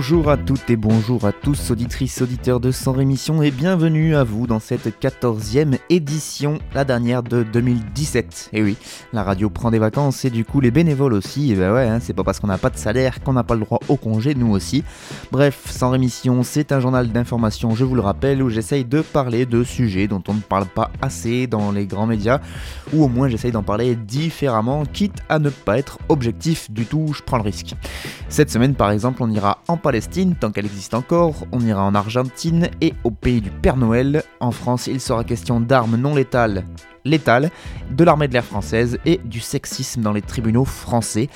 Bonjour à toutes et bonjour à tous, auditrices, auditeurs de Sans Rémission, et bienvenue à vous dans cette 14e édition, la dernière de 2017. Et oui, la radio prend des vacances et du coup les bénévoles aussi, et ben ouais, hein, c'est pas parce qu'on n'a pas de salaire qu'on n'a pas le droit au congé, nous aussi. Bref, Sans Rémission, c'est un journal d'information, je vous le rappelle, où j'essaye de parler de sujets dont on ne parle pas assez dans les grands médias, ou au moins j'essaye d'en parler différemment, quitte à ne pas être objectif du tout, je prends le risque. Cette semaine par exemple, on ira en Palestine tant qu'elle existe encore, on ira en Argentine et au pays du Père Noël. En France, il sera question d'armes non létales, létales, de l'armée de l'air française et du sexisme dans les tribunaux français.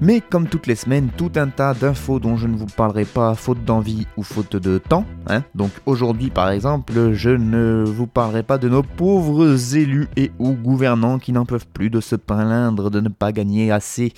Mais comme toutes les semaines, tout un tas d'infos dont je ne vous parlerai pas faute d'envie ou faute de temps. hein. Donc aujourd'hui par exemple, je ne vous parlerai pas de nos pauvres élus et ou gouvernants qui n'en peuvent plus de se plaindre de ne pas gagner assez.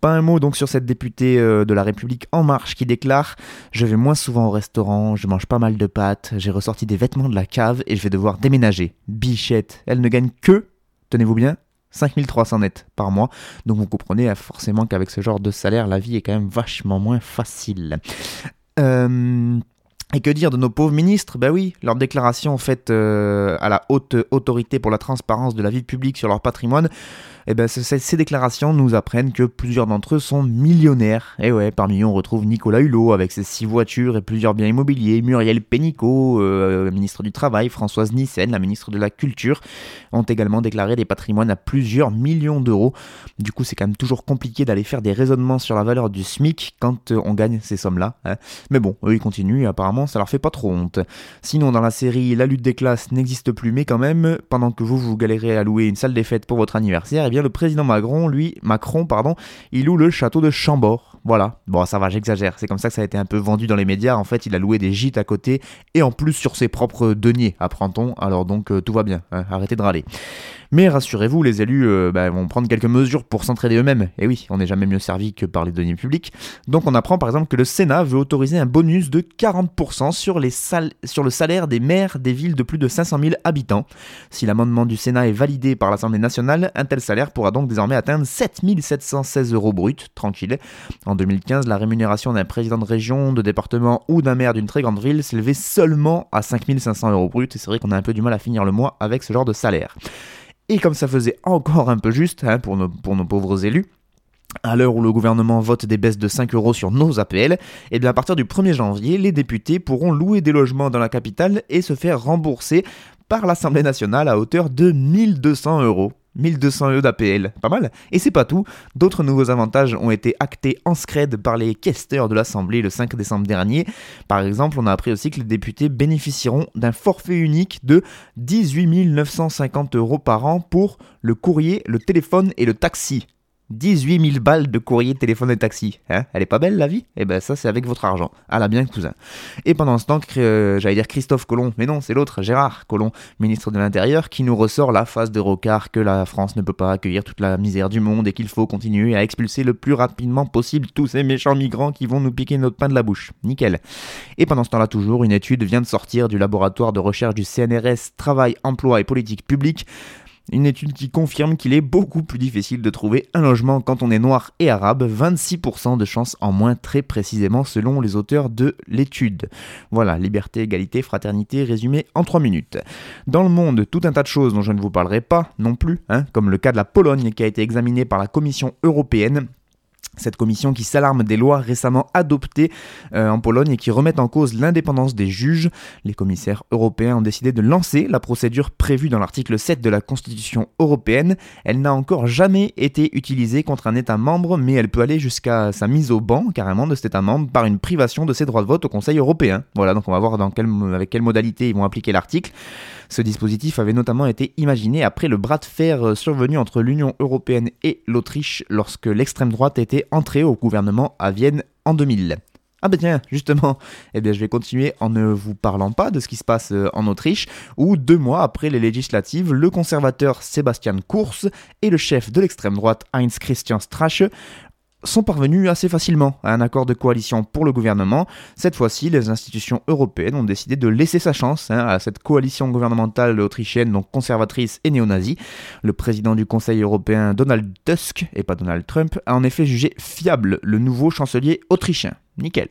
Pas un mot donc sur cette députée euh, de la République En Marche qui déclare Je vais moins souvent au restaurant, je mange pas mal de pâtes, j'ai ressorti des vêtements de la cave et je vais devoir déménager. Bichette, elle ne gagne que, tenez-vous bien, 5300 net par mois. Donc vous comprenez euh, forcément qu'avec ce genre de salaire, la vie est quand même vachement moins facile. Euh, et que dire de nos pauvres ministres? Ben oui, leur déclaration faite euh, à la haute autorité pour la transparence de la vie publique sur leur patrimoine, eh ben, ce- ces, déclarations nous apprennent que plusieurs d'entre eux sont millionnaires. Et ouais, parmi eux, on retrouve Nicolas Hulot avec ses six voitures et plusieurs biens immobiliers, Muriel Pénicaud, euh, ministre du Travail, Françoise Nyssen, la ministre de la Culture, ont également déclaré des patrimoines à plusieurs millions d'euros. Du coup, c'est quand même toujours compliqué d'aller faire des raisonnements sur la valeur du SMIC quand euh, on gagne ces sommes-là. hein. Mais bon, eux, ils continuent et apparemment, ça leur fait pas trop honte. Sinon, dans la série La lutte des classes n'existe plus, mais quand même, pendant que vous, vous galérez à louer une salle des fêtes pour votre anniversaire, eh bien, le président Macron, lui, Macron, pardon, il loue le château de Chambord. Voilà. Bon, ça va, j'exagère. C'est comme ça que ça a été un peu vendu dans les médias. En fait, il a loué des gîtes à côté et en plus sur ses propres deniers, apprend-on. Alors donc, euh, tout va bien. hein. Arrêtez de râler. Mais rassurez-vous, les élus euh, bah, vont prendre quelques mesures pour s'entraider eux-mêmes. Et oui, on n'est jamais mieux servi que par les deniers publics. Donc on apprend par exemple que le Sénat veut autoriser un bonus de 40% sur, les sal- sur le salaire des maires des villes de plus de 500 000 habitants. Si l'amendement du Sénat est validé par l'Assemblée nationale, un tel salaire pourra donc désormais atteindre 7 716 euros bruts, tranquille. En 2015, la rémunération d'un président de région, de département ou d'un maire d'une très grande ville s'élevait seulement à 5 500 euros bruts. Et c'est vrai qu'on a un peu du mal à finir le mois avec ce genre de salaire. Et comme ça faisait encore un peu juste hein, pour, nos, pauvres élus, à l'heure où le gouvernement vote des baisses de 5 euros sur nos APL, et bien à partir du 1er janvier, les députés pourront louer des logements dans la capitale et se faire rembourser par l'Assemblée nationale à hauteur de 1200 euros. 1200 euros d'APL, pas mal. Et c'est pas tout, d'autres nouveaux avantages ont été actés en scred par les questeurs de l'Assemblée le 5 décembre dernier. Par exemple, on a appris aussi que les députés bénéficieront d'un forfait unique de 18 950 euros par an pour le courrier, le téléphone et le taxi. 18 000 balles de courrier, téléphone et taxi. Hein Elle est pas belle la vie? Eh ben ça c'est avec votre argent. Ah la bien cousin. Et pendant ce temps, euh, j'allais dire Christophe Colomb, mais non c'est l'autre, Gérard Collomb, ministre de l'Intérieur, qui nous ressort la phase de rocard que la France ne peut pas accueillir toute la misère du monde et qu'il faut continuer à expulser le plus rapidement possible tous ces méchants migrants qui vont nous piquer notre pain de la bouche. Nickel. Et pendant ce temps-là toujours, une étude vient de sortir du laboratoire de recherche du CNRS Travail, Emploi et Politique Publique une étude qui confirme qu'il est beaucoup plus difficile de trouver un logement quand on est noir et arabe, 26% de chances en moins très précisément selon les auteurs de l'étude. Voilà, liberté, égalité, fraternité, résumé en 3 minutes. Dans le monde, tout un tas de choses dont je ne vous parlerai pas non plus, hein, comme le cas de la Pologne qui a été examiné par la Commission européenne cette commission qui s'alarme des lois récemment adoptées euh, en Pologne et qui remettent en cause l'indépendance des juges. Les commissaires européens ont décidé de lancer la procédure prévue dans l'article 7 de la Constitution européenne. Elle n'a encore jamais été utilisée contre un État membre, mais elle peut aller jusqu'à sa mise au banc carrément de cet État membre par une privation de ses droits de vote au Conseil européen. Voilà, donc on va voir avec quelle modalité ils vont appliquer l'article. Ce dispositif avait notamment été imaginé après le bras de fer survenu entre l'Union européenne et l'Autriche lorsque l'extrême droite était entrée au gouvernement à Vienne en 2000. Ah bah tiens, justement, eh je vais continuer en ne vous parlant pas de ce qui se passe euh, en Autriche, où deux mois après les législatives, le conservateur Sebastian Kurz et le chef de l'extrême droite Heinz Christian Strache sont parvenus assez facilement à un accord de coalition pour le gouvernement. Cette fois-ci, les institutions européennes ont décidé de laisser sa chance hein, à cette coalition gouvernementale autrichienne, donc conservatrice et néo-nazie. Le président du Conseil européen, Donald Tusk, et pas Donald Trump, a en effet jugé fiable le nouveau chancelier autrichien. Nickel.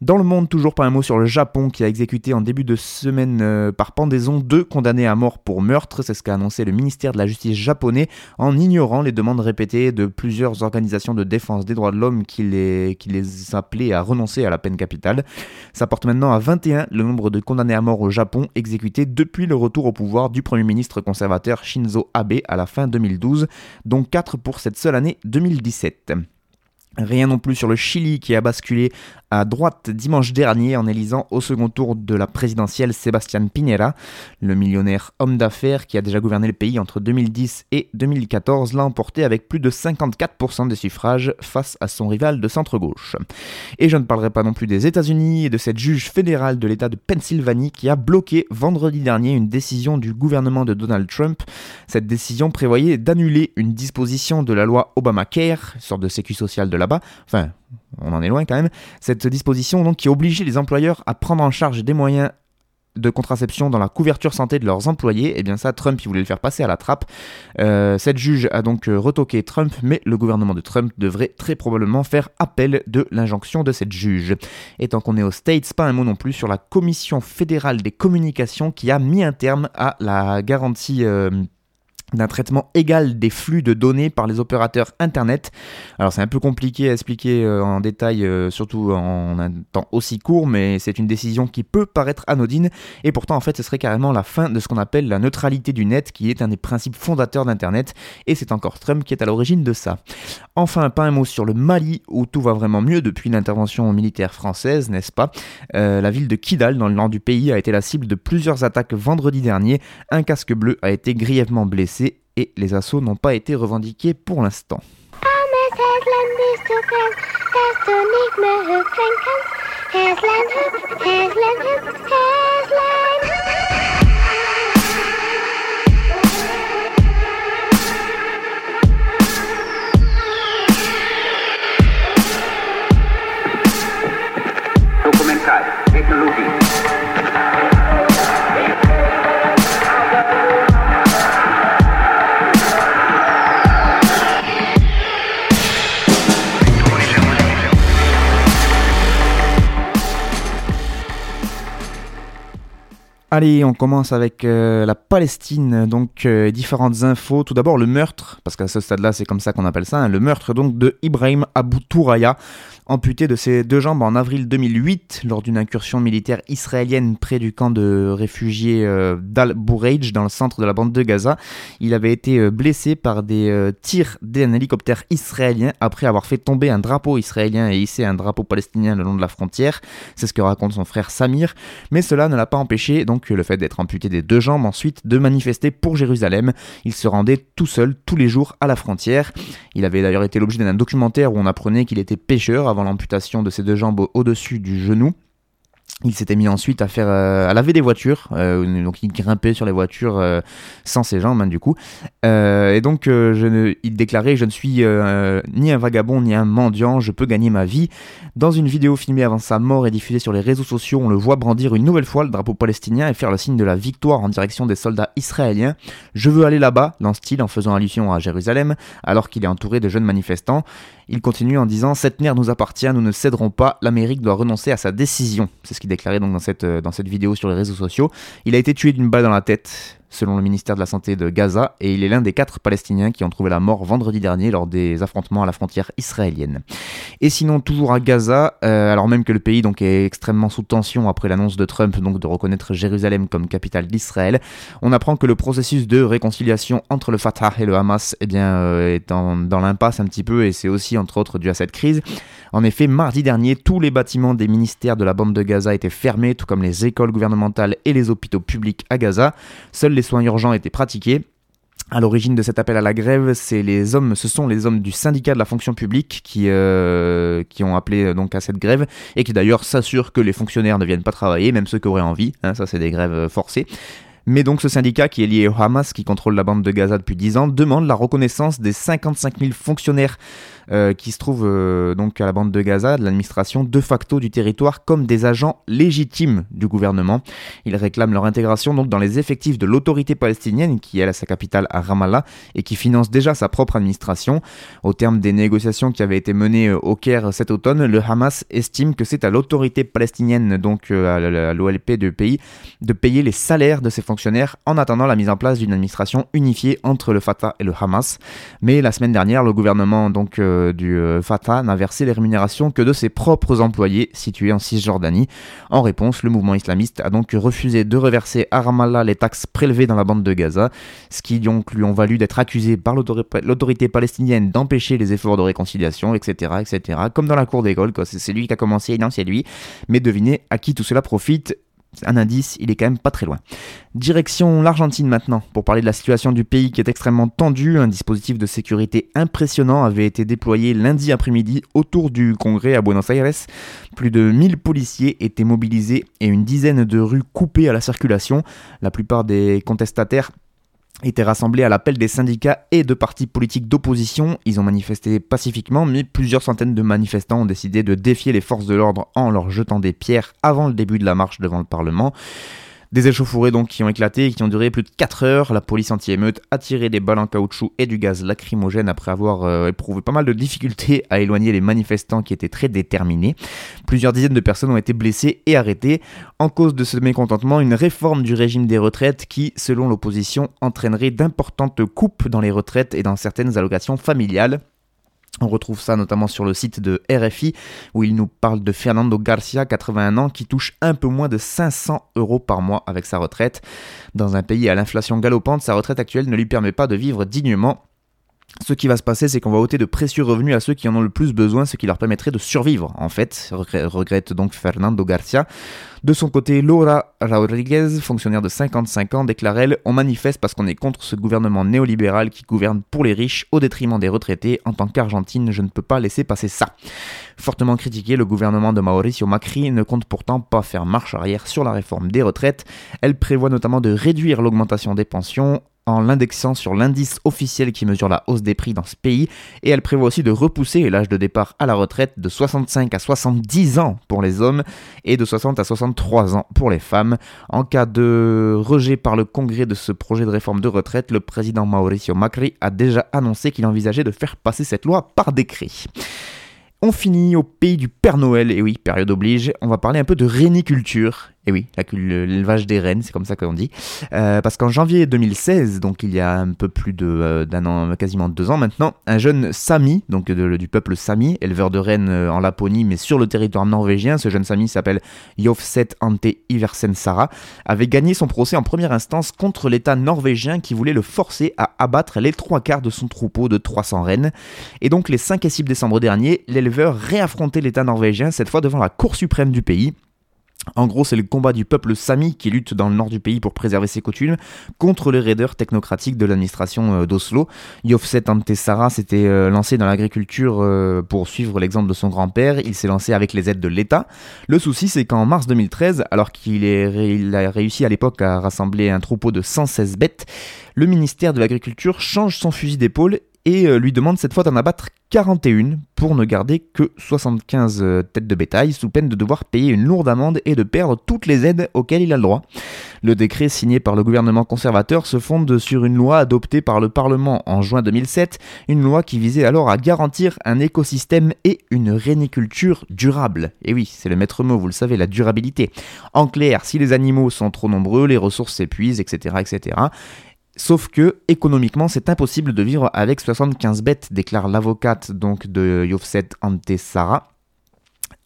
Dans le monde, toujours pas un mot sur le Japon qui a exécuté en début de semaine euh, par pendaison deux condamnés à mort pour meurtre. C'est ce qu'a annoncé le ministère de la Justice japonais en ignorant les demandes répétées de plusieurs organisations de défense des droits de l'homme qui les, qui les appelaient à renoncer à la peine capitale. Ça porte maintenant à 21 le nombre de condamnés à mort au Japon exécutés depuis le retour au pouvoir du Premier ministre conservateur Shinzo Abe à la fin 2012, dont 4 pour cette seule année 2017. Rien non plus sur le Chili qui a basculé à droite dimanche dernier en élisant au second tour de la présidentielle Sébastien Piñera. Le millionnaire homme d'affaires qui a déjà gouverné le pays entre 2010 et 2014 l'a emporté avec plus de 54% des suffrages face à son rival de centre-gauche. Et je ne parlerai pas non plus des États-Unis et de cette juge fédérale de l'État de Pennsylvanie qui a bloqué vendredi dernier une décision du gouvernement de Donald Trump. Cette décision prévoyait d'annuler une disposition de la loi Obamacare, sorte de sécu social de là-bas, enfin on en est loin quand même, cette disposition donc qui obligeait les employeurs à prendre en charge des moyens de contraception dans la couverture santé de leurs employés, et eh bien ça, Trump, il voulait le faire passer à la trappe. Euh, cette juge a donc euh, retoqué Trump, mais le gouvernement de Trump devrait très probablement faire appel de l'injonction de cette juge. Et tant qu'on est aux States, pas un mot non plus sur la Commission fédérale des communications qui a mis un terme à la garantie euh, d'un traitement égal des flux de données par les opérateurs Internet. Alors c'est un peu compliqué à expliquer euh, en détail, euh, surtout en un temps aussi court, mais c'est une décision qui peut paraître anodine, et pourtant en fait ce serait carrément la fin de ce qu'on appelle la neutralité du net, qui est un des principes fondateurs d'Internet, et c'est encore Trump qui est à l'origine de ça. Enfin, pas un mot sur le Mali, où tout va vraiment mieux depuis l'intervention militaire française, n'est-ce pas? Euh, La ville de Kidal, dans le nord du pays, a été la cible de plusieurs attaques vendredi dernier, un casque bleu a été grièvement blessé, et les assauts n'ont pas été revendiqués pour l'instant. Allez, on commence avec euh, la Palestine, donc euh, différentes infos. Tout d'abord le meurtre, parce qu'à ce stade-là c'est comme ça qu'on appelle ça, hein, le meurtre donc de Ibrahim Abou Touraya, amputé de ses deux jambes en avril 2008 lors d'une incursion militaire israélienne près du camp de réfugiés euh, d'Al-Bourreij dans le centre de la bande de Gaza. Il avait été euh, blessé par des euh, tirs d'un hélicoptère israélien après avoir fait tomber un drapeau israélien et hissé un drapeau palestinien le long de la frontière. C'est ce que raconte son frère Samir. Mais cela ne l'a pas empêché, donc le fait d'être amputé des deux jambes ensuite, de manifester pour Jérusalem. Il se rendait tout seul tous les jours à la frontière. Il avait d'ailleurs été l'objet d'un documentaire où on apprenait qu'il était pêcheur avant l'amputation de ses deux jambes au-dessus du genou. Il s'était mis ensuite à faire euh, à laver des voitures, euh, donc il grimpait sur les voitures euh, sans ses jambes hein, du coup. et donc je ne, il déclarait je ne suis ni un vagabond ni un mendiant, je peux gagner ma vie. Dans une vidéo filmée avant sa mort et diffusée sur les réseaux sociaux, on le voit brandir une nouvelle fois le drapeau palestinien et faire le signe de la victoire en direction des soldats israéliens. Je veux aller là-bas, lance-t-il en faisant allusion à Jérusalem, alors qu'il est entouré de jeunes manifestants. Il continue en disant Cette mer nous appartient, nous ne céderons pas, l'Amérique doit renoncer à sa décision. C'est ce qu'il déclarait donc dans cette, euh, dans cette vidéo sur les réseaux sociaux. Il a été tué d'une balle dans la tête selon le ministère de la Santé de Gaza, et il est l'un des quatre Palestiniens qui ont trouvé la mort vendredi dernier lors des affrontements à la frontière israélienne. Et sinon, toujours à Gaza, euh, alors même que le pays donc, est extrêmement sous tension après l'annonce de Trump de reconnaître Jérusalem comme capitale d'Israël, on apprend que le processus de réconciliation entre le Fatah et le Hamas eh bien, euh, est dans l'impasse un petit peu, et c'est aussi entre autres dû à cette crise. En effet, mardi dernier, tous les bâtiments des ministères de la bande de Gaza étaient fermés, tout comme les écoles gouvernementales et les hôpitaux publics à Gaza. Seuls les soins urgents étaient pratiqués. À l'origine de cet appel à la grève, c'est les hommes, ce sont les hommes du syndicat de la fonction publique qui, euh, qui ont appelé euh, donc à cette grève et qui d'ailleurs s'assurent que les fonctionnaires ne viennent pas travailler, même ceux qui auraient envie. Hein, ça, c'est des grèves euh, forcées. Mais donc ce syndicat qui est lié au Hamas, qui contrôle la bande de Gaza depuis 10 ans, demande la reconnaissance des 55 000 fonctionnaires qui se trouvent euh, donc à la bande de Gaza, de l'administration de facto du territoire, comme des agents légitimes du gouvernement. Ils réclament leur intégration donc dans les effectifs de l'autorité palestinienne, qui est à sa capitale à Ramallah et qui finance déjà sa propre administration. Au terme des négociations qui avaient été menées euh, au Caire cet automne, le Hamas estime que c'est à l'autorité palestinienne, donc à l'OLP du pays, de payer les salaires de ses fonctionnaires en attendant la mise en place d'une administration unifiée entre le Fatah et le Hamas. Mais la semaine dernière, le gouvernement donc euh, du euh, Fatah n'a versé les rémunérations que de ses propres employés situés en Cisjordanie. En réponse, le mouvement islamiste a donc refusé de reverser à Ramallah les taxes prélevées dans la bande de Gaza, ce qui donc lui ont valu d'être accusé par l'autorité palestinienne d'empêcher les efforts de réconciliation, etc., etc. Comme dans la cour d'école, c'est lui qui a commencé, non, c'est lui. Mais devinez à qui tout cela profite un indice, il est quand même pas très loin. Direction l'Argentine maintenant, pour parler de la situation du pays qui est extrêmement tendu. Un dispositif de sécurité impressionnant avait été déployé lundi après-midi autour du Congrès à Buenos Aires. Plus de 1000 policiers étaient mobilisés et une dizaine de rues coupées à la circulation. La plupart des contestataires étaient rassemblés à l'appel des syndicats et de partis politiques d'opposition. Ils ont manifesté pacifiquement, mais plusieurs centaines de manifestants ont décidé de défier les forces de l'ordre en leur jetant des pierres avant le début de la marche devant le Parlement. Des échauffourées donc qui ont éclaté et qui ont duré plus de 4 heures. La police anti-émeute a tiré des balles en caoutchouc et du gaz lacrymogène après avoir euh, éprouvé pas mal de difficultés à éloigner les manifestants qui étaient très déterminés. Plusieurs dizaines de personnes ont été blessées et arrêtées. En cause de ce mécontentement, une réforme du régime des retraites qui, selon l'opposition, entraînerait d'importantes coupes dans les retraites et dans certaines allocations familiales. On retrouve ça notamment sur le site de RFI où il nous parle de Fernando Garcia, 81 ans, qui touche un peu moins de 500 euros par mois avec sa retraite. Dans un pays à l'inflation galopante, sa retraite actuelle ne lui permet pas de vivre dignement ce qui va se passer, c'est qu'on va ôter de précieux revenus à ceux qui en ont le plus besoin, ce qui leur permettrait de survivre, en fait, regrette donc Fernando Garcia. De son côté, Laura Rodriguez, fonctionnaire de 55 ans, déclare elle On manifeste parce qu'on est contre ce gouvernement néolibéral qui gouverne pour les riches au détriment des retraités. En tant qu'Argentine, je ne peux pas laisser passer ça. Fortement critiqué, le gouvernement de Mauricio Macri ne compte pourtant pas faire marche arrière sur la réforme des retraites. Elle prévoit notamment de réduire l'augmentation des pensions en l'indexant sur l'indice officiel qui mesure la hausse des prix dans ce pays, et elle prévoit aussi de repousser l'âge de départ à la retraite de 65 à 70 ans pour les hommes et de 60 à 63 ans pour les femmes. En cas de rejet par le Congrès de ce projet de réforme de retraite, le président Mauricio Macri a déjà annoncé qu'il envisageait de faire passer cette loi par décret. On finit au pays du Père Noël, et oui, période oblige, on va parler un peu de réniculture et oui, l'élevage des rennes, c'est comme ça qu'on dit. Euh, parce qu'en janvier 2016, donc il y a un peu plus euh, d'un an, quasiment deux ans maintenant, un jeune Sami, donc du peuple Sami, éleveur de rennes euh, en Laponie, mais sur le territoire norvégien, ce jeune Sami s'appelle Jofset Ante Iversen Sara, avait gagné son procès en première instance contre l'État norvégien qui voulait le forcer à abattre les trois quarts de son troupeau de 300 rennes. Et donc les 5 et 6 décembre dernier, l'éleveur réaffrontait l'État norvégien, cette fois devant la Cour suprême du pays. En gros, c'est le combat du peuple sami qui lutte dans le nord du pays pour préserver ses coutumes contre les raideurs technocratiques de l'administration euh, d'Oslo. Yofset Antesara s'était euh, lancé dans l'agriculture euh, pour suivre l'exemple de son grand-père. Il s'est lancé avec les aides de l'État. Le souci, c'est qu'en mars 2013, alors qu'il a réussi à l'époque à rassembler un troupeau de 116 bêtes, le ministère de l'Agriculture change son fusil d'épaule et lui demande cette fois d'en abattre 41 pour ne garder que 75 têtes de bétail sous peine de devoir payer une lourde amende et de perdre toutes les aides auxquelles il a le droit. Le décret signé par le gouvernement conservateur se fonde sur une loi adoptée par le Parlement en juin 2007, une loi qui visait alors à garantir un écosystème et une réniculture durable. Et oui, c'est le maître mot, vous le savez, la durabilité. En clair, si les animaux sont trop nombreux, les ressources s'épuisent, etc., etc. Sauf que, économiquement, c'est impossible de vivre avec 75 bêtes, déclare l'avocate donc de Yofset Antesara.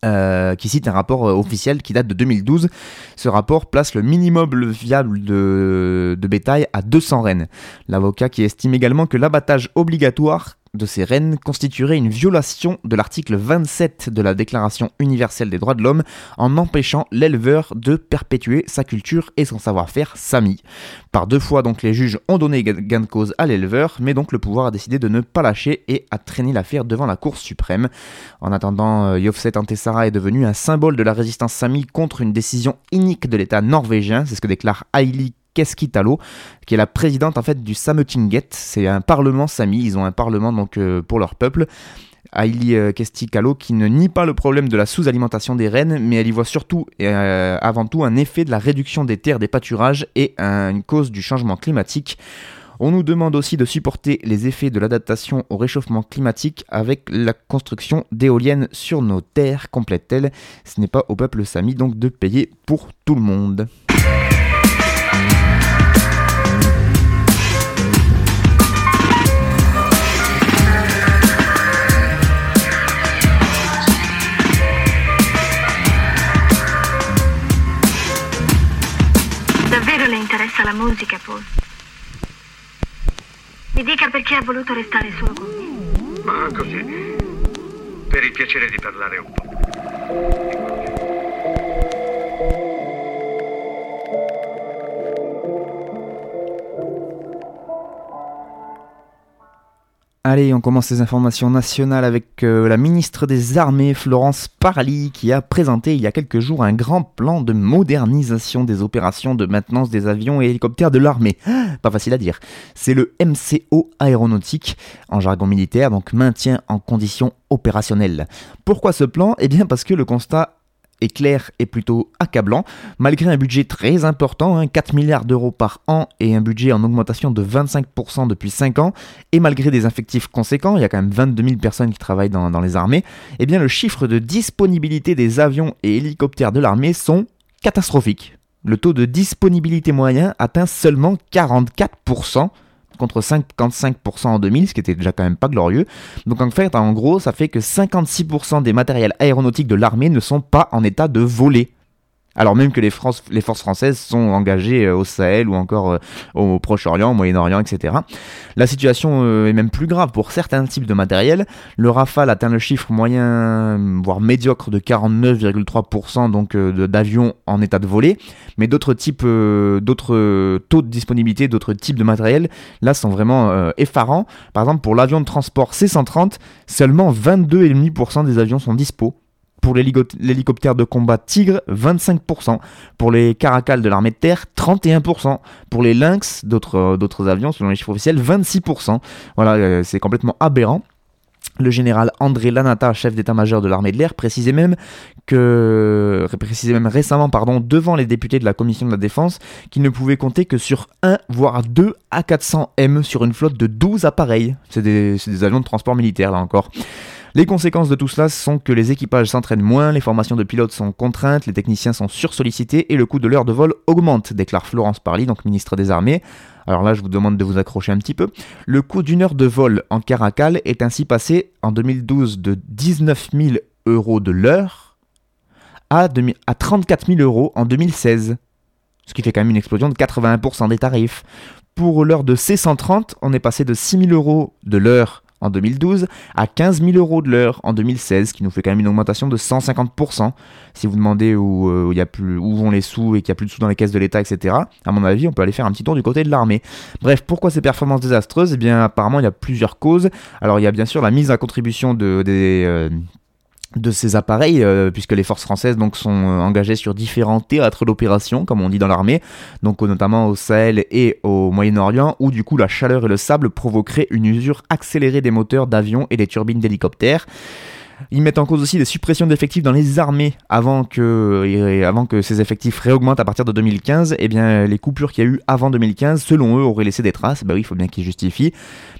Euh, qui cite un rapport euh, officiel qui date de 2012. Ce rapport place le minimum viable de, de bétail à 200 rennes. L'avocat qui estime également que l'abattage obligatoire de ces rennes constituerait une violation de l'article 27 de la Déclaration universelle des droits de l'homme en empêchant l'éleveur de perpétuer sa culture et son savoir-faire sami. Par deux fois donc les juges ont donné gain de cause à l'éleveur, mais donc le pouvoir a décidé de ne pas lâcher et a traîné l'affaire devant la Cour suprême. En attendant, euh, Yofset Antessara est devenu un symbole de la résistance sami contre une décision inique de l'État norvégien, c'est ce que déclare Aili Keskitalo, qui est la présidente en fait du Sametinget. C'est un parlement sami. Ils ont un parlement donc euh, pour leur peuple. Aili euh, Kestikalo qui ne nie pas le problème de la sous-alimentation des rennes, mais elle y voit surtout et euh, avant tout un effet de la réduction des terres des pâturages et une cause du changement climatique. On nous demande aussi de supporter les effets de l'adaptation au réchauffement climatique avec la construction d'éoliennes sur nos terres, complète-t-elle. Ce n'est pas au peuple sami donc de payer pour tout le monde. La musica, Paul. Mi dica perché ha voluto restare solo con me. Ma così, per il piacere di parlare un po'. Allez, on commence les informations nationales avec euh, la ministre des Armées, Florence Parly, qui a présenté il y a quelques jours un grand plan de modernisation des opérations de maintenance des avions et hélicoptères de l'armée. Pas facile à dire. C'est le MCO aéronautique, en jargon militaire, donc maintien en conditions opérationnelles. Pourquoi ce plan? Eh bien parce que le constat est clair et plutôt accablant, malgré un budget très important, 4 hein, milliards d'euros par an et un budget en augmentation de 25% depuis 5 ans, et malgré des effectifs conséquents, il y a quand même 22 000 personnes qui travaillent dans, les armées, eh bien le chiffre de disponibilité des avions et hélicoptères de l'armée sont catastrophiques. Le taux de disponibilité moyen atteint seulement 44%, contre 55% en 2000, ce qui était déjà quand même pas glorieux. Donc en fait, en gros, ça fait que 56% des matériels aéronautiques de l'armée ne sont pas en état de voler alors même que les, forces françaises sont engagées euh, au Sahel ou encore euh, au Proche-Orient, au Moyen-Orient, etc. La situation euh, est même plus grave pour certains types de matériel. Le Rafale atteint le chiffre moyen, voire médiocre de 49,3% donc d'avions en état de voler, mais d'autres types, d'autres taux de disponibilité, d'autres types de matériel, là sont vraiment effarants. Par exemple, pour l'avion de transport C-130, seulement 22,5% des avions sont dispo pour l'hélicoptère de combat Tigre, 25%. Pour les Caracals de l'armée de terre, 31%. Pour les Lynx, euh, d'autres avions, selon les chiffres officiels, 26%. Voilà, euh, c'est complètement aberrant. Le général André Lanata, chef d'état-major de l'armée de l'air, précisait même que, précisait même récemment, pardon, devant les députés de la commission de la défense, qu'il ne pouvait compter que sur 1 voire 2 A400M sur une flotte de 12 appareils. C'est des, des avions de transport militaire là encore. Les conséquences de tout cela sont que les équipages s'entraînent moins, les formations de pilotes sont contraintes, les techniciens sont sursollicités et le coût de l'heure de vol augmente, déclare Florence Parly, donc ministre des Armées. Alors là, je vous demande de vous accrocher un petit peu. Le coût d'une heure de vol en caracal est ainsi passé en 2012 de 19 000 euros de l'heure à, à 34 000 euros en 2016. Ce qui fait quand même une explosion de 81% des tarifs. Pour l'heure de C130, on est passé de 6 000 euros de l'heure en 2012 à 15 000 euros de l'heure en 2016, ce qui nous fait quand même une augmentation de 150%. Si vous demandez où, euh, où vont les sous et qu'il n'y a plus de sous dans les caisses de l'État, etc., à mon avis, on peut aller faire un petit tour du côté de l'armée. Bref, pourquoi ces performances désastreuses? Eh bien, apparemment, il y a plusieurs causes. Alors, il y a bien sûr la mise à contribution de, des, euh, de ces appareils, euh, puisque les forces françaises donc sont euh, engagées sur différents théâtres d'opération, comme on dit dans l'armée, donc notamment au Sahel et au Moyen-Orient, où du coup la chaleur et le sable provoqueraient une usure accélérée des moteurs d'avions et des turbines d'hélicoptères. Ils mettent en cause aussi des suppressions d'effectifs dans les armées avant que, ces effectifs réaugmentent à partir de 2015. Eh les coupures qu'il y a eu avant 2015, selon eux, auraient laissé des traces. Bah oui, il faut bien qu'ils justifient.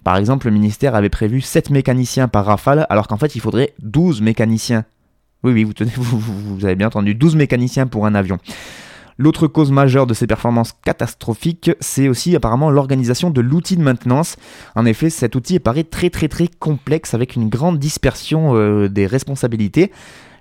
Par exemple, le ministère avait prévu 7 mécaniciens par rafale, alors qu'en fait, il faudrait 12 mécaniciens. Oui, oui, vous avez bien entendu, 12 mécaniciens pour un avion. L'autre cause majeure de ces performances catastrophiques, c'est aussi apparemment l'organisation de l'outil de maintenance. En effet, cet outil paraît très très très complexe avec une grande dispersion euh, des responsabilités.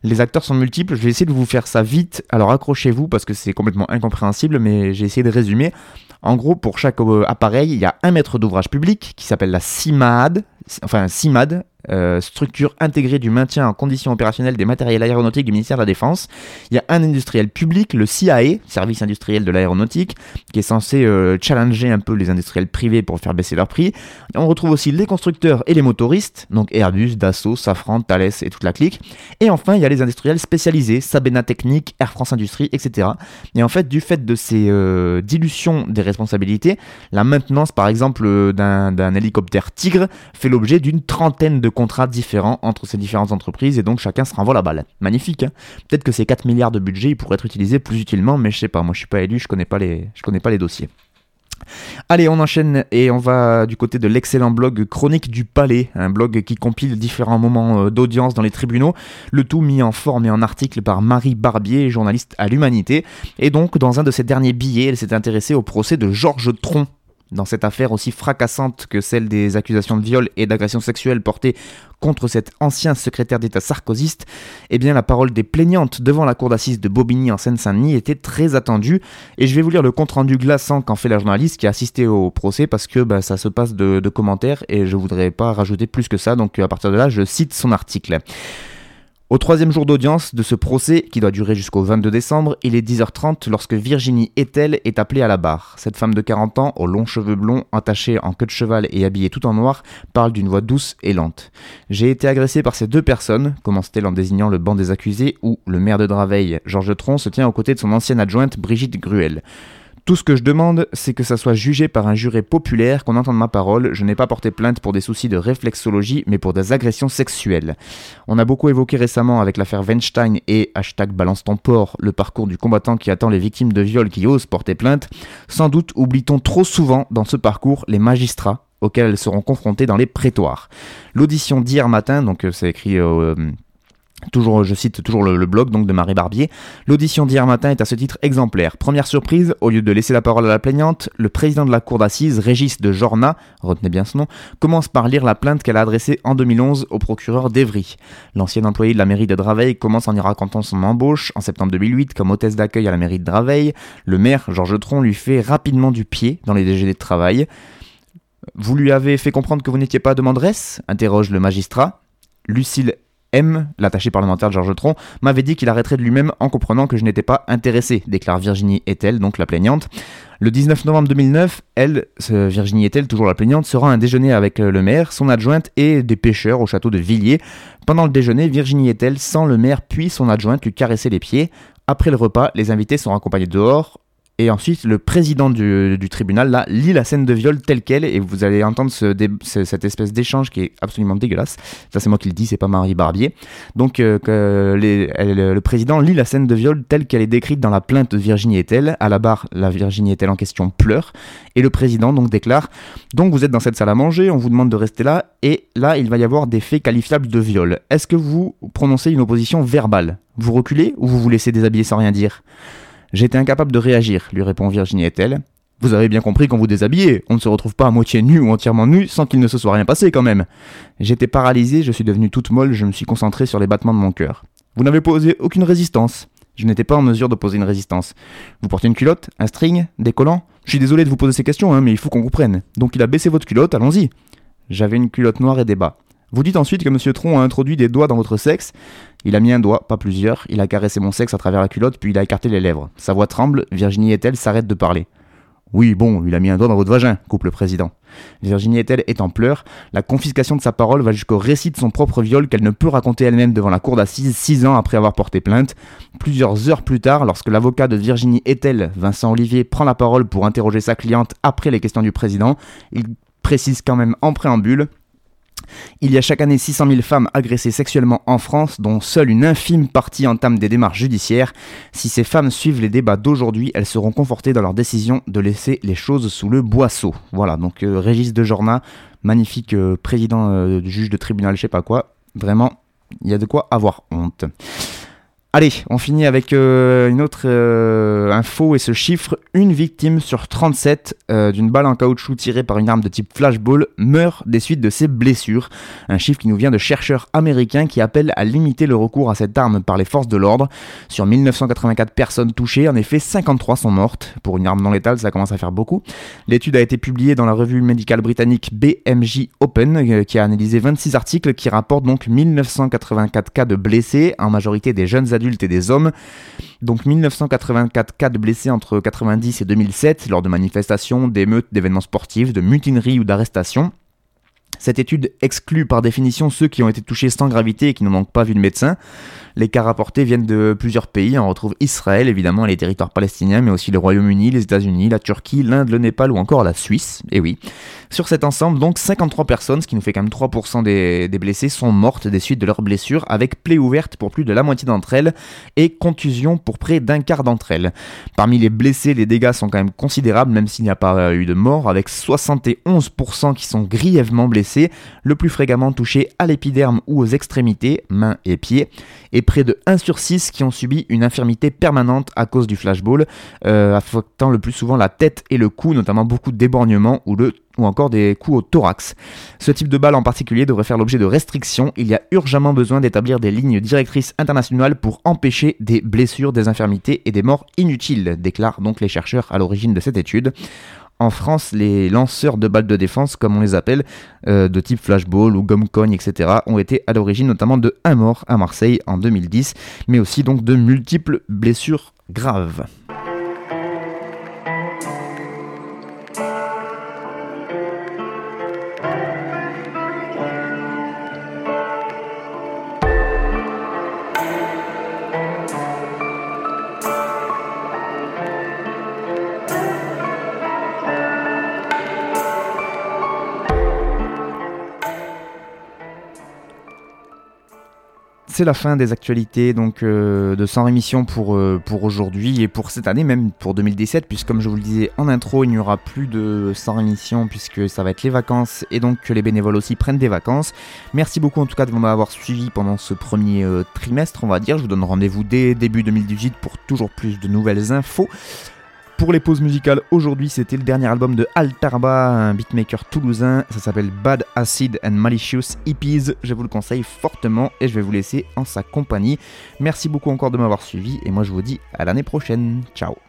Les acteurs sont multiples, je vais essayer de vous faire ça vite, alors accrochez-vous parce que c'est complètement incompréhensible, mais j'ai essayé de résumer. En gros, pour chaque euh, appareil, il y a un maître d'ouvrage public qui s'appelle la CIMAD, enfin CIMAD, euh, structure intégrée du maintien en condition opérationnelle des matériels aéronautiques du ministère de la Défense. Il y a un industriel public, le CIA, Service industriel de l'aéronautique, qui est censé euh, challenger un peu les industriels privés pour faire baisser leurs prix. On retrouve aussi les constructeurs et les motoristes, donc Airbus, Dassault, Safran, Thales et toute la clique. Et enfin, il y a les industriels spécialisés, Sabena Technique, Air France Industrie, etc. Et en fait, du fait de ces euh, dilutions des responsabilités, la maintenance, par exemple, d'un hélicoptère Tigre fait l'objet d'une trentaine de contrats différents entre ces différentes entreprises et donc chacun se renvoie la balle. Magnifique. Hein Peut-être que ces 4 milliards de budget ils pourraient être utilisés plus utilement, mais je sais pas. Moi, je suis pas élu, je connais pas les, je connais pas les dossiers. Allez, on enchaîne et on va du côté de l'excellent blog Chronique du Palais, un blog qui compile différents moments euh, d'audience dans les tribunaux, le tout mis en forme et en article par Marie Barbier, journaliste à l'Humanité. Et donc, dans un de ses derniers billets, elle s'est intéressée au procès de Georges Tron, dans cette affaire aussi fracassante que celle des accusations de viol et d'agression sexuelle portées contre cet ancien secrétaire d'État sarkozyste, eh bien la parole des plaignantes devant la cour d'assises de Bobigny en Seine-Saint-Denis était très attendue. Et je vais vous lire le compte-rendu glaçant qu'en fait la journaliste qui a assisté au procès parce que bah, ça se passe de, de commentaires et je voudrais pas rajouter plus que ça. Donc à partir de là, je cite son article. Au troisième jour d'audience de ce procès, qui doit durer jusqu'au 22 décembre, il est 10h30 lorsque Virginie Etel est appelée à la barre. Cette femme de 40 ans, aux longs cheveux blonds, attachée en queue de cheval et habillée tout en noir, parle d'une voix douce et lente. J'ai été agressée par ces deux personnes, commence-t-elle en désignant le banc des accusés, où le maire de Draveil, Georges Tron, se tient aux côtés de son ancienne adjointe, Brigitte Gruel. Tout ce que je demande, c'est que ça soit jugé par un juré populaire, qu'on entende ma parole. Je n'ai pas porté plainte pour des soucis de réflexologie, mais pour des agressions sexuelles. On a beaucoup évoqué récemment avec l'affaire Weinstein et hashtag balance ton le parcours du combattant qui attend les victimes de viol qui osent porter plainte. Sans doute oublie-t-on trop souvent dans ce parcours les magistrats auxquels elles seront confrontées dans les prétoires. L'audition d'hier matin, donc euh, c'est écrit euh, Toujours, je cite toujours le, blog de Marie Barbier. L'audition d'hier matin est à ce titre exemplaire. Première surprise, au lieu de laisser la parole à la plaignante, le président de la cour d'assises, Régis de Jorna, retenez bien ce nom, commence par lire la plainte qu'elle a adressée en 2011 au procureur d'Evry. L'ancien employé de la mairie de Draveil commence en y racontant son embauche en septembre 2008 comme hôtesse d'accueil à la mairie de Draveil. Le maire, Georges Tron, lui fait rapidement du pied dans les DGD de travail. Vous lui avez fait comprendre que vous n'étiez pas demanderesse interroge le magistrat. Lucille M, l'attaché parlementaire de Georges Tron, m'avait dit qu'il arrêterait de lui-même en comprenant que je n'étais pas intéressé, déclare Virginie Etel, donc la plaignante. Le 19 novembre 2009, elle, Virginie Etel, toujours la plaignante, se rend à un déjeuner avec euh, le maire, son adjointe et des pêcheurs au château de Villiers. Pendant le déjeuner, Virginie Etel sent le maire puis son adjointe lui caresser les pieds. Après le repas, les invités sont accompagnés dehors et ensuite, le président du, tribunal là, lit la scène de viol telle qu'elle et vous allez entendre ce, cette espèce d'échange qui est absolument dégueulasse. Ça, c'est moi qui le dis, c'est pas Marie Barbier. Donc, euh, le président lit la scène de viol telle qu'elle est décrite dans la plainte de Virginie Etel. À la barre, la Virginie Etel en question pleure et le président donc déclare Donc, vous êtes dans cette salle à manger, on vous demande de rester là et là, il va y avoir des faits qualifiables de viol. Est-ce que vous prononcez une opposition verbale? Vous reculez ou vous vous laissez déshabiller sans rien dire? J'étais incapable de réagir, lui répond Virginie Etel. Vous avez bien compris qu'on vous déshabillez, on ne se retrouve pas à moitié nu ou entièrement nu sans qu'il ne se soit rien passé quand même. J'étais paralysé, je suis devenue toute molle, je me suis concentré sur les battements de mon cœur. Vous n'avez posé aucune résistance. Je n'étais pas en mesure de poser une résistance. Vous portez une culotte, un string, des collants Je suis désolé de vous poser ces questions, hein, mais il faut qu'on comprenne. Donc il a baissé votre culotte, allons-y. J'avais une culotte noire et des bas. Vous dites ensuite que M. Tron a introduit des doigts dans votre sexe. Il a mis un doigt, pas plusieurs. Il a caressé mon sexe à travers la culotte, puis il a écarté les lèvres. Sa voix tremble. Virginie et elle s'arrêtent de parler. Oui, bon, il a mis un doigt dans votre vagin, coupe le président. Virginie Etel est en pleurs. La confiscation de sa parole va jusqu'au récit de son propre viol qu'elle ne peut raconter elle-même devant la cour d'assises six ans après avoir porté plainte. Plusieurs heures plus tard, lorsque l'avocat de Virginie Etel, Vincent Olivier, prend la parole pour interroger sa cliente après les questions du président, il précise quand même en préambule il y a chaque année 600 000 femmes agressées sexuellement en France, dont seule une infime partie entame des démarches judiciaires. Si ces femmes suivent les débats d'aujourd'hui, elles seront confortées dans leur décision de laisser les choses sous le boisseau. Voilà, donc euh, Régis de Jorna, magnifique euh, président euh, juge de tribunal, je sais pas quoi. Vraiment, il y a de quoi avoir honte. Allez, on finit avec euh, une autre euh, info et ce chiffre. Une victime sur 37 euh, d'une balle en caoutchouc tirée par une arme de type flashball meurt des suites de ses blessures. Un chiffre qui nous vient de chercheurs américains qui appellent à limiter le recours à cette arme par les forces de l'ordre. Sur 1984 personnes touchées, en effet 53 sont mortes. Pour une arme non létale, ça commence à faire beaucoup. L'étude a été publiée dans la revue médicale britannique BMJ Open qui a analysé 26 articles qui rapportent donc 1984 cas de blessés, en majorité des jeunes adultes et des hommes. Donc 1984 cas de blessés entre 90 et 2007 lors de manifestations, d'émeutes, d'événements sportifs, de mutineries ou d'arrestations. Cette étude exclut par définition ceux qui ont été touchés sans gravité et qui n'ont donc pas vu de médecin. Les cas rapportés viennent de plusieurs pays. On retrouve Israël, évidemment, les territoires palestiniens, mais aussi le Royaume-Uni, les États-Unis, la Turquie, l'Inde, le Népal ou encore la Suisse. Et oui. Sur cet ensemble, donc 53 personnes, ce qui nous fait quand même 3% des, blessés, sont mortes des suites de leurs blessures, avec plaie ouverte pour plus de la moitié d'entre elles et contusion pour près d'un quart d'entre elles. Parmi les blessés, les dégâts sont quand même considérables, même s'il n'y a pas eu de mort, avec 71% qui sont grièvement blessés, le plus fréquemment touchés à l'épiderme ou aux extrémités, mains et pieds, près de 1 sur 6 qui ont subi une infirmité permanente à cause du flashball, euh, affectant le plus souvent la tête et le cou, notamment beaucoup d'éborgnements ou, ou encore des coups au thorax. Ce type de balle en particulier devrait faire l'objet de restrictions. Il y a urgemment besoin d'établir des lignes directrices internationales pour empêcher des blessures, des infirmités et des morts inutiles, déclarent donc les chercheurs à l'origine de cette étude. En France, les lanceurs de balles de défense, comme on les appelle, euh, de type flashball ou gomme etc., ont été à l'origine notamment de un mort à Marseille en 2010, mais aussi donc de multiples blessures graves. C'est la fin des actualités donc euh, de Sans Rémission pour, euh, pour aujourd'hui et pour cette année, même pour 2017, puisque comme je vous le disais en intro, il n'y aura plus de Sans Rémission puisque ça va être les vacances et donc que les bénévoles aussi prennent des vacances. Merci beaucoup en tout cas de m'avoir suivi pendant ce premier euh, trimestre, on va dire. Je vous donne rendez-vous dès début 2018 pour toujours plus de nouvelles infos. Pour les pauses musicales, aujourd'hui c'était le dernier album de Altarba, un beatmaker toulousain. Ça s'appelle Bad Acid and Malicious Hippies. Je vous le conseille fortement et je vais vous laisser en sa compagnie. Merci beaucoup encore de m'avoir suivi et moi je vous dis à l'année prochaine. Ciao